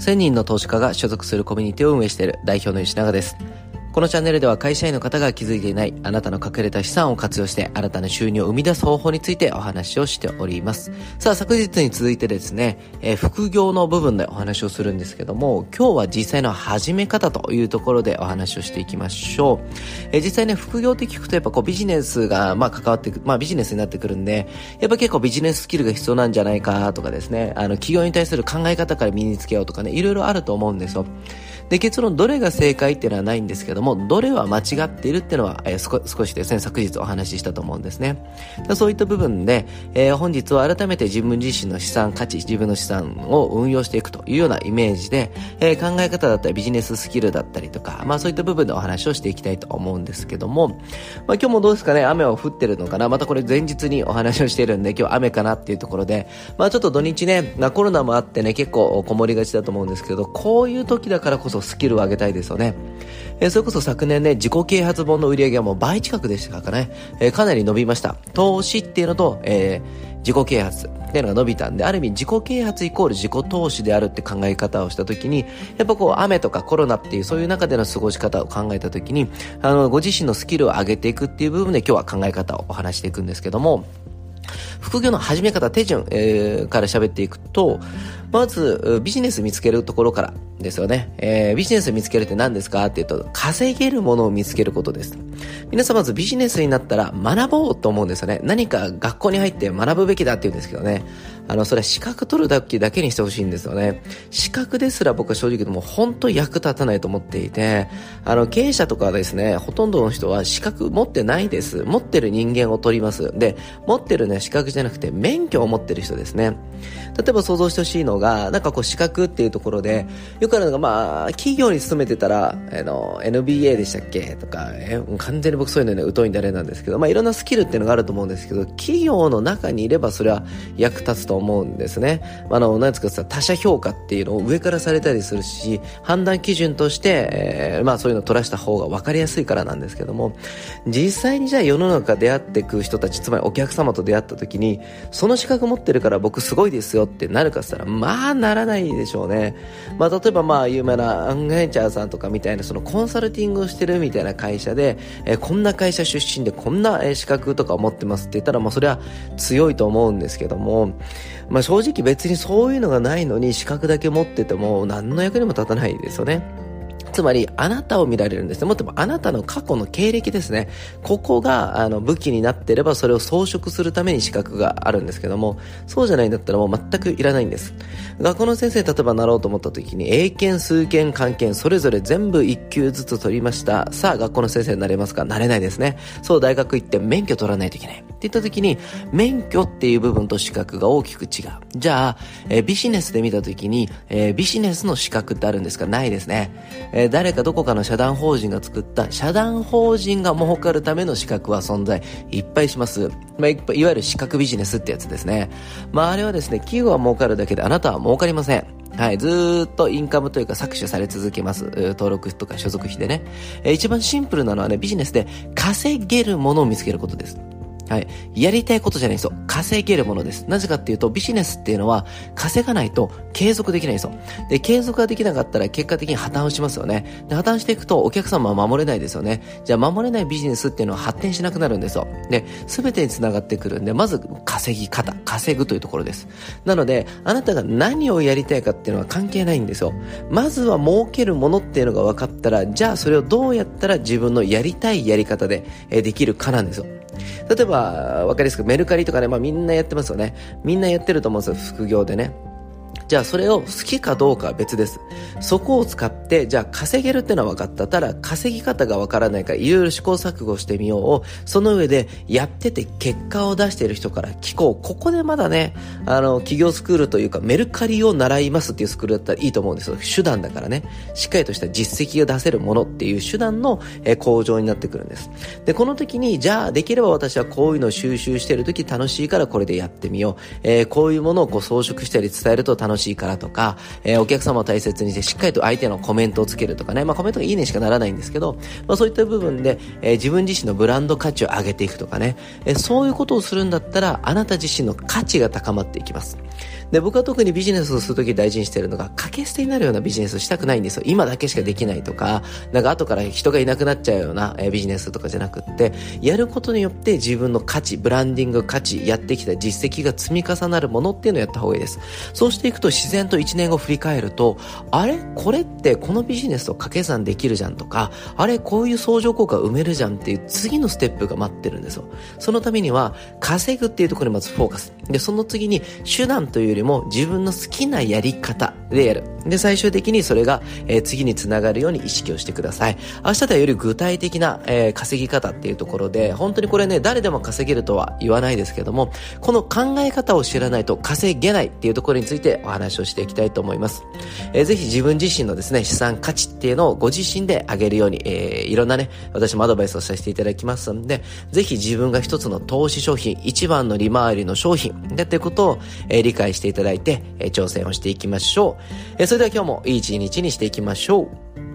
1000人の投資家が所属するコミュニティを運営している代表の吉永です。このチャンネルでは会社員の方が気づいていないあなたの隠れた資産を活用して新たな収入を生み出す方法についてお話をしております。さあ昨日に続いてですね、えー、副業の部分でお話をするんですけども、今日は実際の始め方というところでお話をしていきましょう。えー、実際ね、副業って聞くとやっぱこうビジネスがまあ関わってく、まあビジネスになってくるんで、やっぱ結構ビジネススキルが必要なんじゃないかとかですね、あの企業に対する考え方から身につけようとかね、いろいろあると思うんですよ。で、結論どれが正解っていうのはないんですけども、どれは間違っているっていうのは、えー、少しですね、昨日お話ししたと思うんですね。そういった部分で、えー、本日は改めて自分自身の資産価値、自分の資産を運用していくというようなイメージで、えー、考え方だったりビジネススキルだったりとか、まあそういった部分でお話をしていきたいと思うんですけども、まあ今日もどうですかね、雨は降ってるのかなまたこれ前日にお話をしているんで、今日雨かなっていうところで、まあちょっと土日ね、まあ、コロナもあってね、結構こもりがちだと思うんですけど、こういう時だからこそスキルを上げたいですよね。えー、それこそ昨年ね、自己啓発本の売り上げはもう倍近くでしたからね、えー、かなり伸びました。投資っていうのと、えー、自己啓発っていうのが伸びたんで、ある意味自己啓発イコール自己投資であるって考え方をしたときに、やっぱこう雨とかコロナっていうそういう中での過ごし方を考えたときに、あの、ご自身のスキルを上げていくっていう部分で今日は考え方をお話していくんですけども、副業の始め方、手順、えー、から喋っていくと、まず、ビジネス見つけるところからですよね。えー、ビジネス見つけるって何ですかって言うと、稼げるものを見つけることです。皆さんまずビジネスになったら学ぼうと思うんですよね。何か学校に入って学ぶべきだって言うんですけどね。あの、それは資格取るだけだけにしてほしいんですよね。資格ですら僕は正直言うともう本当役立たないと思っていて、あの、経営者とかはですね、ほとんどの人は資格持ってないです。持ってる人間を取ります。で、持ってるね、資格じゃなくて免許を持ってる人ですね。例えば想像してほしいのが、なんかこう資格っていうところで、よくあるのが、まあ、企業に勤めてたら、あの、NBA でしたっけ？とか、え、完全に僕そういうのね、疎いんであれなんですけど、まあいろんなスキルっていうのがあると思うんですけど、企業の中にいればそれは役立つと思うんですね。あの、なんですか、他者評価っていうのを上からされたりするし、判断基準として、えー、まあそういうのを取らした方が分かりやすいからなんですけども、実際にじゃあ世の中出会っていく人たち、つまりお客様と出会った時に、その資格持ってるから僕すごいですよってなるかったら、まあならないでしょうね。まあ例えばまあ有名なアンガンチャーさんとかみたいなそのコンサルティングをしてるみたいな会社で、えー、こんな会社出身でこんな資格とか持ってますって言ったら、まあそれは強いと思うんですけども、まあ正直別にそういうのがないのに資格だけ持ってても何の役にも立たないですよね。つまり、あなたを見られるんですね。もっともあなたの過去の経歴ですね。ここが、あの、武器になっていれば、それを装飾するために資格があるんですけども、そうじゃないんだったらもう全くいらないんです。学校の先生、例えばなろうと思った時に、英検、数検、漢検、それぞれ全部1級ずつ取りました。さあ、学校の先生になれますか？なれないですね。そう、大学行って免許取らないといけない。って言った時に、免許っていう部分と資格が大きく違う。じゃあ、え、ビジネスで見た時に、えー、ビジネスの資格ってあるんですか？ないですね。え誰かどこかの社団法人が作った社団法人が儲かるための資格は存在いっぱいします。まあ、いわゆる資格ビジネスってやつですね。まあ、あれはですね、企業は儲かるだけであなたは儲かりません。はい、ずっとインカムというか搾取され続けます。登録とか所属費でね。え一番シンプルなのはね、ビジネスで稼げるものを見つけることです。はい。やりたいことじゃないんですよ。稼げるものです。なぜかっていうと、ビジネスっていうのは、稼がないと継続できないんですよ。で、継続ができなかったら結果的に破綻しますよね。で、破綻していくとお客様は守れないですよね。じゃあ守れないビジネスっていうのは発展しなくなるんですよ。で、すべてにつながってくるんで、まず稼ぎ方、稼ぐというところです。なので、あなたが何をやりたいかっていうのは関係ないんですよ。まずは儲けるものっていうのが分かったら、じゃあそれをどうやったら自分のやりたいやり方でできるかなんですよ。例えば、わかりやすくメルカリとかね、まあみんなやってますよね。みんなやってると思うんですよ、副業でね。じゃあそれを好きかどうかは別です。そこを使って、じゃあ稼げるってのは分かった。ただ稼ぎ方が分からないからいろいろ試行錯誤してみようを、その上でやってて結果を出している人から聞こう。ここでまだね、あの、企業スクールというかメルカリを習いますっていうスクールだったらいいと思うんですよ。手段だからね。しっかりとした実績が出せるものっていう手段の、え向上になってくるんです。で、この時に、じゃあできれば私はこういうのを収集している時楽しいからこれでやってみよう。えー、こういうものをこう装飾したり伝えると楽しいからとか、えー、お客様を大切にしてしっかりと相手のコメントをつけるとかね、まあコメントがいいねしかならないんですけど、まあそういった部分で、えー、自分自身のブランド価値を上げていくとかね、えー、そういうことをするんだったら、あなた自身の価値が高まっていきます。で、僕は特にビジネスをするとき大事にしているのが、掛け捨てになるようなビジネスをしたくないんですよ。今だけしかできないとか、なんか後から人がいなくなっちゃうような、えビジネスとかじゃなくって、やることによって自分の価値、ブランディング価値、やってきた実績が積み重なるものっていうのをやった方がいいです。そうしていくと自然と1年後振り返ると、あれ？これってこのビジネスと掛け算できるじゃんとか、あれ？こういう相乗効果埋めるじゃんっていう次のステップが待ってるんですよ。そのためには、稼ぐっていうところにまずフォーカス。で、その次に手段というよりも自分の好きなやり方でやる。で、最終的にそれが、えー、次につながるように意識をしてください。明日ではより具体的な、えー、稼ぎ方っていうところで、本当にこれね、誰でも稼げるとは言わないですけども、この考え方を知らないと稼げないっていうところについてお話をしていきたいと思います。えー、ぜひ自分自身のですね、資産価値っていうのをご自身で上げるように、えー、いろんなね、私もアドバイスをさせていただきますので、ぜひ自分が一つの投資商品、一番の利回りの商品だっていうことを、えー、理解していただいて、えー、挑戦をしていきましょう。えー、それでは今日もいい一日にしていきましょう。